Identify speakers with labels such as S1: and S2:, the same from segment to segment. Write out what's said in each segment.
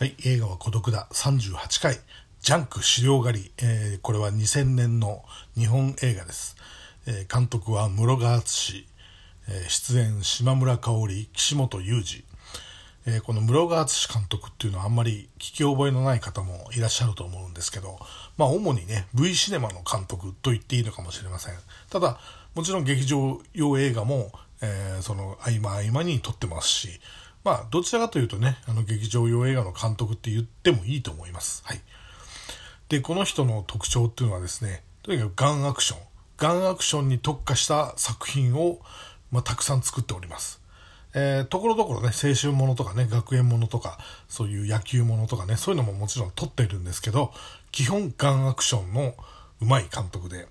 S1: はい、映画は孤独だ38回、ジャンク資料狩り、えー、これは2000年の日本映画です。えー、監督は室賀敦、えー、出演島村香織、岸本裕二。えー、この室賀敦監督っていうのはあんまり聞き覚えのない方もいらっしゃると思うんですけど、まあ主にね、V シネマの監督と言っていいのかもしれません。ただ、もちろん劇場用映画も、えー、その合間合間に撮ってますし、まあ、どちらかというとね、あの劇場用映画の監督って言ってもいいと思います。はい。で、この人の特徴っていうのはですね、とにかくガンアクション。ガンアクションに特化した作品を、まあ、たくさん作っております。えー、ところどころね、青春ものとかね、学園ものとか、そういう野球ものとかね、そういうのももちろん撮っているんですけど、基本ガンアクションの上手い監督で、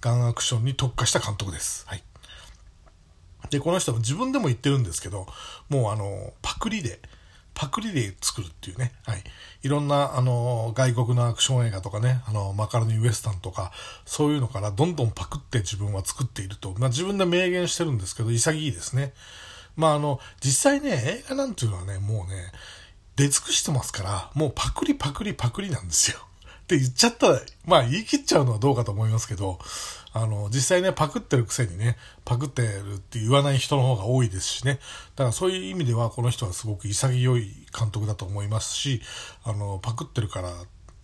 S1: ガンアクションに特化した監督です。はい。で、この人も自分でも言ってるんですけど、もうあの、パクリで、パクリで作るっていうね、はい。いろんな、あの、外国のアクション映画とかね、あの、マカロニウエスタンとか、そういうのからどんどんパクって自分は作っていると、まあ自分で明言してるんですけど、潔いですね。まああの、実際ね、映画なんていうのはね、もうね、出尽くしてますから、もうパクリパクリパクリなんですよ。って言っちゃったら、まあ言い切っちゃうのはどうかと思いますけど、あの、実際ね、パクってるくせにね、パクってるって言わない人の方が多いですしね。だからそういう意味では、この人はすごく潔い監督だと思いますし、あの、パクってるから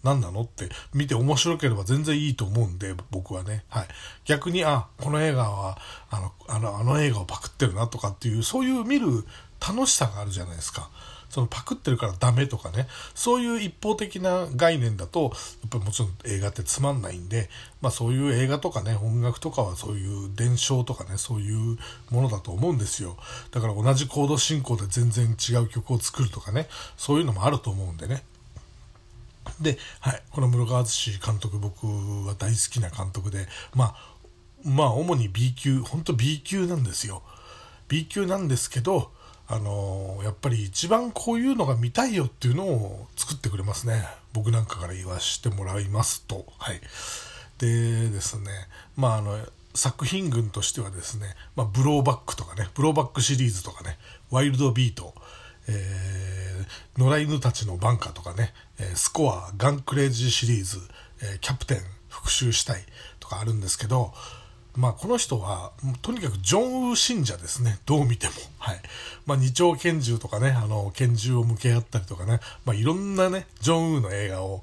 S1: 何なのって見て面白ければ全然いいと思うんで、僕はね。はい。逆に、あ、この映画は、あの、あの、あの映画をパクってるなとかっていう、そういう見る楽しさがあるじゃないですか。そのパクってるからダメとかね、そういう一方的な概念だと、やっぱりもちろん映画ってつまんないんで、まあそういう映画とかね、音楽とかはそういう伝承とかね、そういうものだと思うんですよ。だから同じコード進行で全然違う曲を作るとかね、そういうのもあると思うんでね。で、はい、この室川敦監督、僕は大好きな監督で、まあ、まあ主に B 級、本当 B 級なんですよ。B 級なんですけど、あのやっぱり一番こういうのが見たいよっていうのを作ってくれますね。僕なんかから言わしてもらいますと。はい。でですね、まああの、作品群としてはですね、まあ、ブローバックとかね、ブローバックシリーズとかね、ワイルドビート、えー、野良犬たちのバンカーとかね、えスコア、ガンクレイジーシリーズ、えー、キャプテン、復讐したいとかあるんですけど、まあ、この人は、とにかくジョン・ウー信者ですね。どう見ても。はい。まあ、二丁拳銃とかね、あの、拳銃を向け合ったりとかね、まあ、いろんなね、ジョン・ウーの映画を、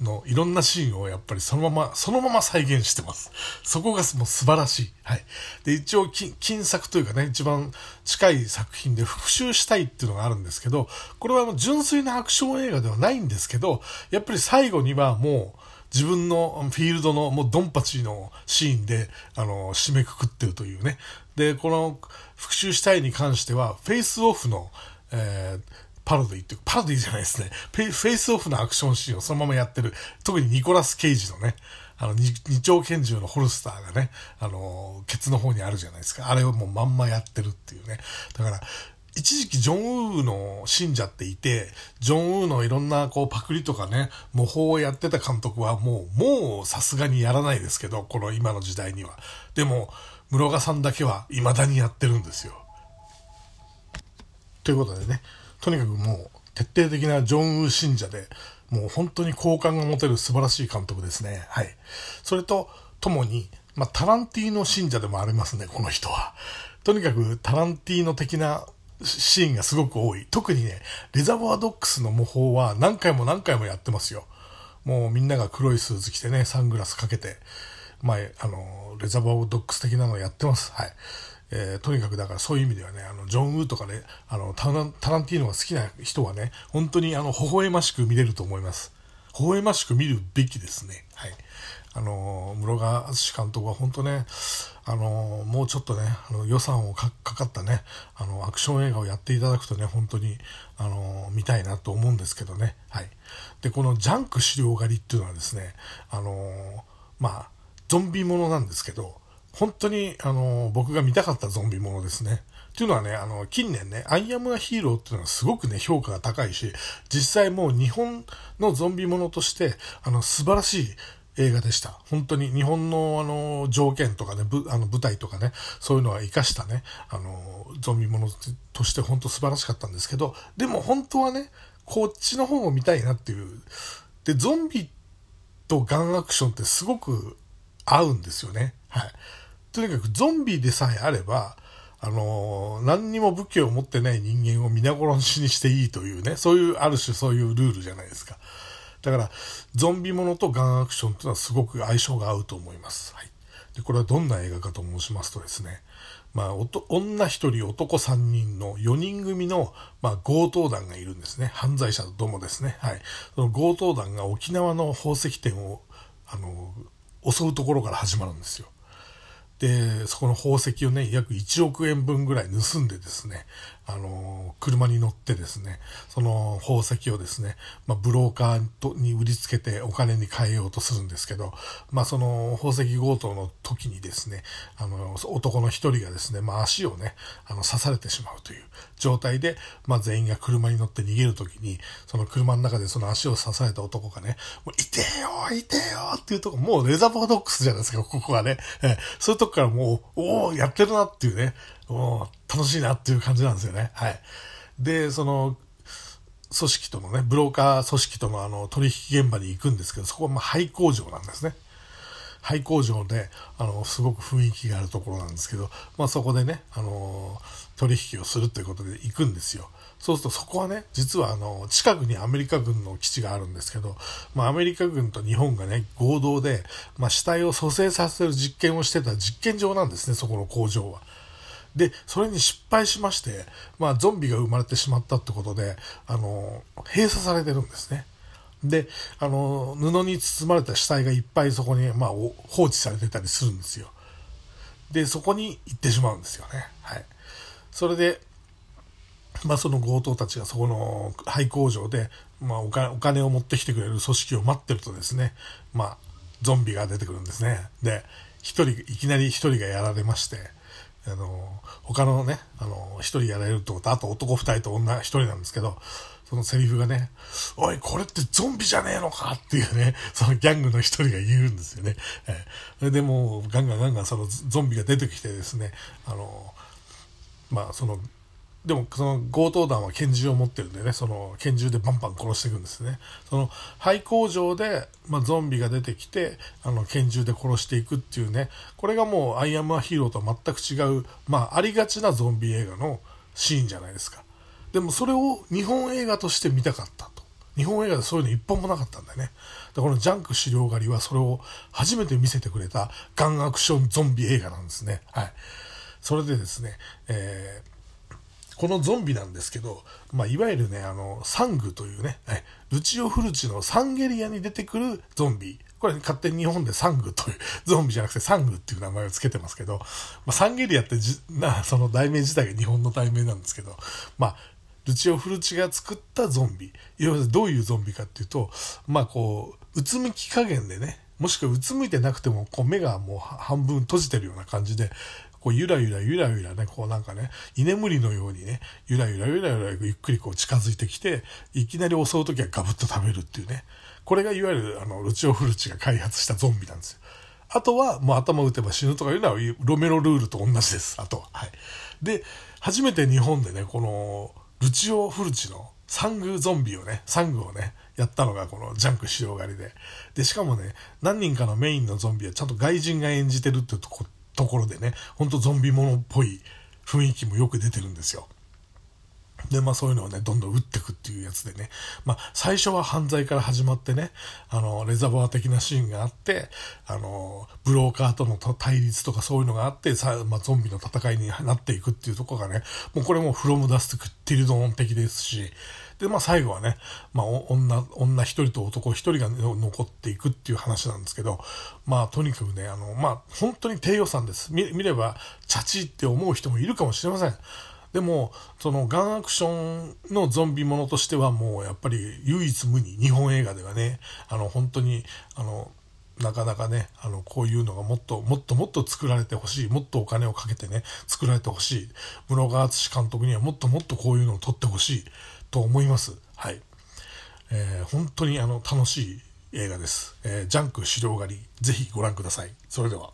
S1: のいろんなシーンをやっぱりそのまま、そのまま再現してます。そこがもう素晴らしい。はい。で、一応、金作というかね、一番近い作品で復讐したいっていうのがあるんですけど、これはもう純粋なアクション映画ではないんですけど、やっぱり最後にはもう、自分のフィールドのもうドンパチのシーンで、あの、締めくくってるというね。で、この復讐したいに関しては、フェイスオフの、えー、パロディっていうか、パロディじゃないですね。フェイスオフのアクションシーンをそのままやってる。特にニコラス・ケイジのね、あの、二丁拳銃のホルスターがね、あの、ケツの方にあるじゃないですか。あれをもうまんまやってるっていうね。だから、一時期ジョン・ウーの信者っていて、ジョン・ウーのいろんなこうパクリとかね、模倣をやってた監督はもう、もうさすがにやらないですけど、この今の時代には。でも、室賀さんだけは未だにやってるんですよ。ということでね、とにかくもう徹底的なジョン・ウー信者で、もう本当に好感が持てる素晴らしい監督ですね。はい。それと、ともに、まあ、タランティーノ信者でもありますね、この人は。とにかくタランティーノ的なシーンがすごく多い。特にね、レザボアドックスの模倣は何回も何回もやってますよ。もうみんなが黒いスーツ着てね、サングラスかけて、ま、あの、レザボアドックス的なのやってます。はい。えー、とにかくだからそういう意味ではね、あの、ジョン・ウーとかね、あの、タランティーノが好きな人はね、本当にあの、微笑ましく見れると思います。微笑ましく見るべきですね。はい。あの、室賀敦監督は本当ね、あの、もうちょっとね、あの予算をかかったね、あの、アクション映画をやっていただくとね、本当に、あの、見たいなと思うんですけどね。はい。で、このジャンク資料狩りっていうのはですね、あの、まあ、ゾンビものなんですけど、本当に、あの、僕が見たかったゾンビものですね。っていうのはね、あの、近年ね、アイアムアヒーローっていうのはすごくね、評価が高いし、実際もう日本のゾンビものとして、あの、素晴らしい映画でした。本当に日本のあの条件とかね、あの舞台とかね、そういうのは活かしたね、あの、ゾンビものとして本当素晴らしかったんですけど、でも本当はね、こっちの方を見たいなっていう。で、ゾンビとガンアクションってすごく合うんですよね。はい。とにかくゾンビでさえあれば、あのー、何にも武器を持ってない人間を皆殺しにしていいというね、そういう、ある種そういうルールじゃないですか。だから、ゾンビものとガンアクションというのはすごく相性が合うと思います。はい。で、これはどんな映画かと申しますとですね、まあ、女一人、男三人の4人組の、まあ、強盗団がいるんですね。犯罪者どもですね。はい。その強盗団が沖縄の宝石店を、あの、襲うところから始まるんですよ。で、そこの宝石をね、約1億円分ぐらい盗んでですね、あの、車に乗ってですね、その宝石をですね、まあ、ブローカーとに売りつけてお金に変えようとするんですけど、まあ、その宝石強盗の時にですね、あの、男の一人がですね、まあ、足をね、あの、刺されてしまうという状態で、まあ、全員が車に乗って逃げる時に、その車の中でその足を刺された男がね、もう、いてよいてよっていうとこ、もうレザーバードックスじゃないですか、ここはね。えそういうとこからもう、おおやってるなっていうね、お楽しいなっていう感じなんですよね。はい。で、その、組織とのね、ブローカー組織とのあの取引現場に行くんですけど、そこはまあ廃工場なんですね。廃工場で、あの、すごく雰囲気があるところなんですけど、まあそこでね、あの、取引をするということで行くんですよ。そうするとそこはね、実はあの、近くにアメリカ軍の基地があるんですけど、まあアメリカ軍と日本がね、合同で、まあ死体を蘇生させる実験をしてた実験場なんですね、そこの工場は。で、それに失敗しまして、まあ、ゾンビが生まれてしまったってことで、あの、閉鎖されてるんですね。で、あの、布に包まれた死体がいっぱいそこに、まあ、放置されてたりするんですよ。で、そこに行ってしまうんですよね。はい。それで、まあ、その強盗たちがそこの廃工場で、まあお金、お金を持ってきてくれる組織を待ってるとですね、まあ、ゾンビが出てくるんですね。で、一人、いきなり一人がやられまして、あの、他のね、あの、一人やられるってことあと男二人と女一人なんですけど、そのセリフがね、おい、これってゾンビじゃねえのか？っていうね、そのギャングの一人が言うんですよね。えー、でもう、ガンガンガンガンそのゾンビが出てきてですね、あの、まあ、その、でも、その強盗団は拳銃を持ってるんでね、その拳銃でバンバン殺していくんですね。その廃工場で、まあ、ゾンビが出てきて、あの、拳銃で殺していくっていうね、これがもう、アイアムアヒーローとは全く違う、まあ、ありがちなゾンビ映画のシーンじゃないですか。でも、それを日本映画として見たかったと。日本映画でそういうの一本もなかったんだよね。で、このジャンク資料狩りはそれを初めて見せてくれたガンアクションゾンビ映画なんですね。はい。それでですね、えーこのゾンビなんですけど、まあ、いわゆるね、あの、サングというね、ルチオ・フルチのサンゲリアに出てくるゾンビ。これ、勝手に日本でサングという、ゾンビじゃなくてサングっていう名前を付けてますけど、まあ、サンゲリアってじな、その題名自体が日本の題名なんですけど、まあ、ルチオ・フルチが作ったゾンビ。いわゆるどういうゾンビかっていうと、まあこう、うつむき加減でね、もしくはうつむいてなくても、こう目がもう半分閉じてるような感じで、こうゆらゆらゆらゆらね、こうなんかね、居眠りのようにね、ゆらゆらゆらゆらゆっくりこう近づいてきて、いきなり襲うときはガブッと食べるっていうね。これがいわゆるあの、ルチオ・フルチが開発したゾンビなんですよ。あとは、もう頭打てば死ぬとかいうのは、ロメロルールと同じです。あとは。はい。で、初めて日本でね、この、ルチオ・フルチのサングゾンビをね、サングをね、やったのがこのジャンク仕様狩りで。で、しかもね、何人かのメインのゾンビはちゃんと外人が演じてるってとこところでね、ほんとゾンビものっぽい雰囲気もよく出てるんですよ。で、まあそういうのをね、どんどん打ってくっていうやつでね、まあ最初は犯罪から始まってね、あの、レザバー的なシーンがあって、あの、ブローカーとの対立とかそういうのがあって、さまあゾンビの戦いになっていくっていうとこがね、もうこれもフロムダスクティルドン的ですし、で、まあ最後はね、まあ女、女一人と男一人が残っていくっていう話なんですけど、まあとにかくね、あの、まあ本当に低予算です。見見れば、チャチって思う人もいるかもしれません。でも、そのガンアクションのゾンビものとしてはもうやっぱり唯一無二、日本映画ではね、あの本当に、あの、なかなかね、あの、こういうのがもっと、もっともっと作られてほしい。もっとお金をかけてね、作られてほしい。室川敦監督にはもっともっとこういうのを撮ってほしい。と思います。はい。えー、本当にあの楽しい映画です。えー、ジャンク資料狩り、ぜひご覧ください。それでは。